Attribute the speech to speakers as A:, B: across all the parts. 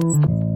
A: Thank you.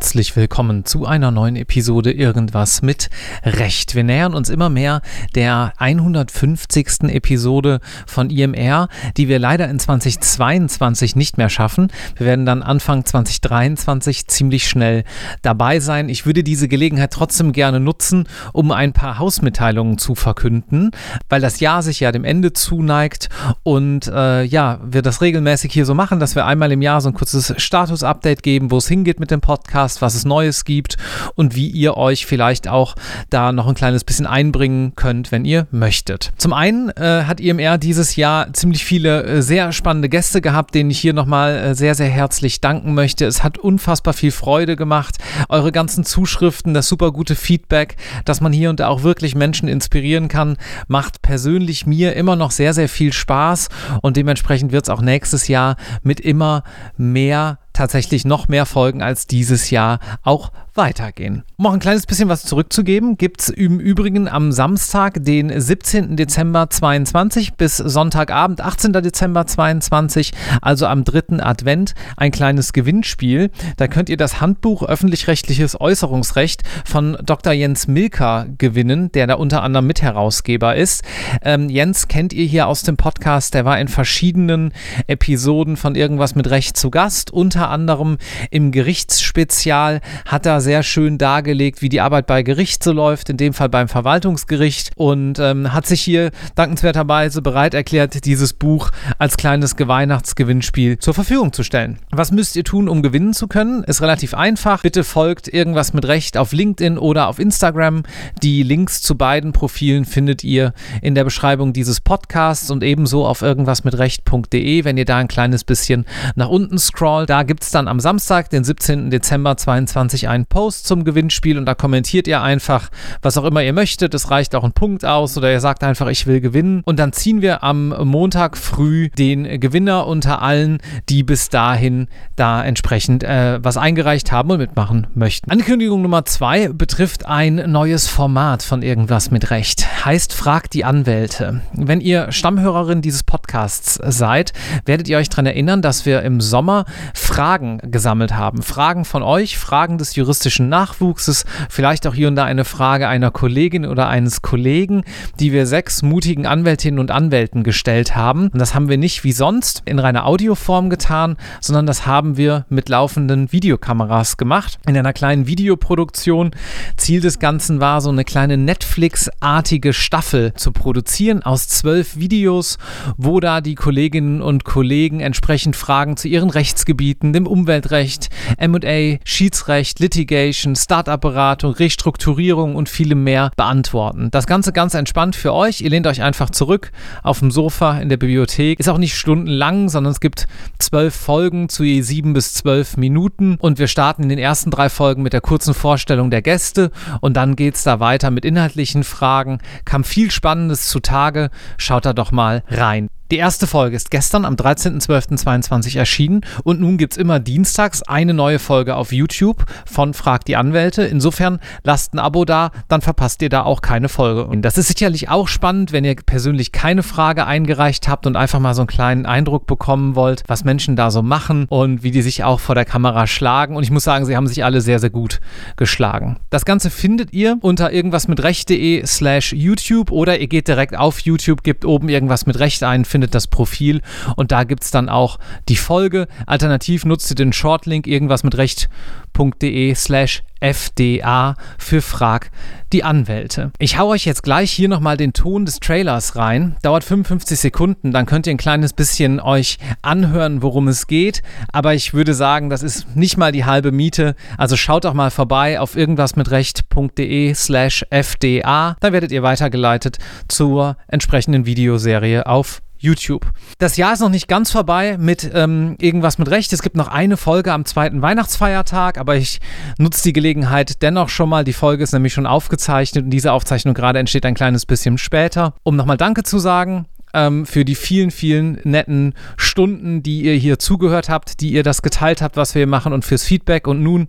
A: Herzlich willkommen zu einer neuen Episode Irgendwas mit Recht. Wir nähern uns immer mehr der 150. Episode von IMR, die wir leider in 2022 nicht mehr schaffen. Wir werden dann Anfang 2023 ziemlich schnell dabei sein. Ich würde diese Gelegenheit trotzdem gerne nutzen, um ein paar Hausmitteilungen zu verkünden, weil das Jahr sich ja dem Ende zuneigt und äh, ja, wir das regelmäßig hier so machen, dass wir einmal im Jahr so ein kurzes Status-Update geben, wo es hingeht mit dem Podcast Podcast, was es Neues gibt und wie ihr euch vielleicht auch da noch ein kleines bisschen einbringen könnt, wenn ihr möchtet. Zum einen äh, hat IMR dieses Jahr ziemlich viele äh, sehr spannende Gäste gehabt, denen ich hier nochmal äh, sehr, sehr herzlich danken möchte. Es hat unfassbar viel Freude gemacht. Eure ganzen Zuschriften, das super gute Feedback, dass man hier und da auch wirklich Menschen inspirieren kann, macht persönlich mir immer noch sehr, sehr viel Spaß und dementsprechend wird es auch nächstes Jahr mit immer mehr tatsächlich noch mehr Folgen als dieses Jahr auch weitergehen. Um auch ein kleines bisschen was zurückzugeben, gibt es im Übrigen am Samstag, den 17. Dezember 22 bis Sonntagabend, 18. Dezember 22, also am dritten Advent, ein kleines Gewinnspiel. Da könnt ihr das Handbuch Öffentlich-rechtliches Äußerungsrecht von Dr. Jens Milker gewinnen, der da unter anderem Mitherausgeber ist. Ähm, Jens kennt ihr hier aus dem Podcast, der war in verschiedenen Episoden von Irgendwas mit Recht zu Gast, unter anderem im Gerichtsspezial hat er sehr schön dargelegt, wie die Arbeit bei Gericht so läuft, in dem Fall beim Verwaltungsgericht und ähm, hat sich hier dankenswerterweise bereit erklärt, dieses Buch als kleines Weihnachtsgewinnspiel zur Verfügung zu stellen. Was müsst ihr tun, um gewinnen zu können? Ist relativ einfach. Bitte folgt irgendwas mit Recht auf LinkedIn oder auf Instagram. Die Links zu beiden Profilen findet ihr in der Beschreibung dieses Podcasts und ebenso auf irgendwasmitrecht.de, wenn ihr da ein kleines bisschen nach unten scrollt. Da gibt es dann am Samstag, den 17. Dezember 2022, einen Post zum Gewinnspiel und da kommentiert ihr einfach, was auch immer ihr möchtet. Es reicht auch ein Punkt aus oder ihr sagt einfach, ich will gewinnen. Und dann ziehen wir am Montag früh den Gewinner unter allen, die bis dahin da entsprechend äh, was eingereicht haben und mitmachen möchten. Ankündigung Nummer zwei betrifft ein neues Format von Irgendwas mit Recht. Heißt Fragt die Anwälte. Wenn ihr Stammhörerin dieses Podcasts seid, werdet ihr euch daran erinnern, dass wir im Sommer Fragen gesammelt haben. Fragen von euch, Fragen des juristischen Nachwuchses, vielleicht auch hier und da eine Frage einer Kollegin oder eines Kollegen, die wir sechs mutigen Anwältinnen und Anwälten gestellt haben. Und das haben wir nicht wie sonst in reiner Audioform getan, sondern das haben wir mit laufenden Videokameras gemacht. In einer kleinen Videoproduktion. Ziel des Ganzen war, so eine kleine Netflix-artige Staffel zu produzieren aus zwölf Videos, wo da die Kolleginnen und Kollegen entsprechend Fragen zu ihren Rechtsgebieten, dem Umweltrecht, MA, Schiedsrecht, Litigation, Litigation, Startup-Beratung, Restrukturierung und vielem mehr beantworten. Das Ganze ganz entspannt für euch. Ihr lehnt euch einfach zurück auf dem Sofa in der Bibliothek. Ist auch nicht stundenlang, sondern es gibt zwölf Folgen zu je sieben bis zwölf Minuten. Und wir starten in den ersten drei Folgen mit der kurzen Vorstellung der Gäste und dann geht es da weiter mit inhaltlichen Fragen. Kam viel Spannendes zutage. Schaut da doch mal rein. Die erste Folge ist gestern am 13.12.22 erschienen und nun gibt es immer dienstags eine neue Folge auf YouTube von Frag die Anwälte. Insofern lasst ein Abo da, dann verpasst ihr da auch keine Folge. Und das ist sicherlich auch spannend, wenn ihr persönlich keine Frage eingereicht habt und einfach mal so einen kleinen Eindruck bekommen wollt, was Menschen da so machen und wie die sich auch vor der Kamera schlagen. Und ich muss sagen, sie haben sich alle sehr, sehr gut geschlagen. Das Ganze findet ihr unter irgendwas mit recht.de slash YouTube oder ihr geht direkt auf YouTube, gebt oben irgendwas mit Recht ein, findet findet das Profil und da gibt es dann auch die Folge. Alternativ nutzt ihr den Shortlink irgendwas mit recht.de slash FDA für Frag die Anwälte. Ich hau euch jetzt gleich hier nochmal den Ton des Trailers rein. Dauert 55 Sekunden, dann könnt ihr ein kleines bisschen euch anhören, worum es geht. Aber ich würde sagen, das ist nicht mal die halbe Miete. Also schaut doch mal vorbei auf irgendwasmitrecht.de slash FDA. Da werdet ihr weitergeleitet zur entsprechenden Videoserie auf YouTube. Das Jahr ist noch nicht ganz vorbei mit ähm, irgendwas mit Recht. Es gibt noch eine Folge am zweiten Weihnachtsfeiertag, aber ich nutze die Gelegenheit dennoch schon mal. Die Folge ist nämlich schon aufgezeichnet und diese Aufzeichnung gerade entsteht ein kleines bisschen später, um nochmal Danke zu sagen ähm, für die vielen, vielen netten Stunden, die ihr hier zugehört habt, die ihr das geteilt habt, was wir hier machen und fürs Feedback. Und nun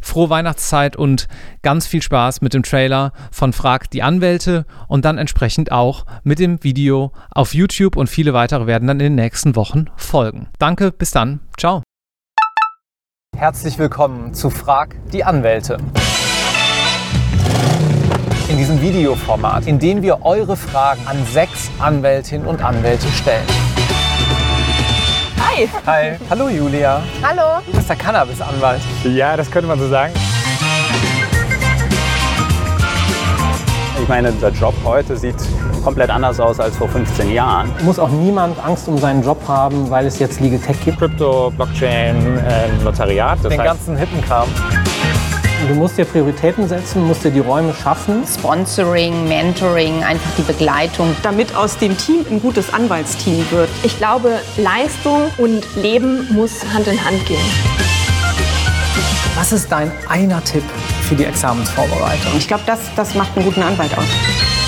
A: frohe Weihnachtszeit und ganz viel Spaß mit dem Trailer von Frag die Anwälte und dann entsprechend auch mit dem Video auf YouTube und viele weitere werden dann in den nächsten Wochen folgen. Danke, bis dann. Ciao. Herzlich willkommen zu Frag die Anwälte. In diesem Videoformat, in dem wir eure Fragen an sechs Anwältinnen und Anwälte stellen.
B: Hi.
A: Hi. Hallo Julia.
B: Hallo.
A: Du bist der Cannabis-Anwalt.
C: Ja, das könnte man so sagen. Ich meine, der Job heute sieht komplett anders aus als vor 15 Jahren.
D: Muss auch niemand Angst um seinen Job haben, weil es jetzt Legal Tech gibt.
C: Krypto, Blockchain, äh, Notariat. Das
A: Den
C: heißt,
A: ganzen Hippenkram.
D: Du musst dir Prioritäten setzen, musst dir die Räume schaffen.
B: Sponsoring, Mentoring, einfach die Begleitung.
E: damit aus dem Team ein gutes Anwaltsteam wird.
F: Ich glaube, Leistung und Leben muss Hand in Hand gehen.
D: Was ist dein einer Tipp für die Examensvorbereitung?
E: Ich glaube, das, das macht einen guten Anwalt aus.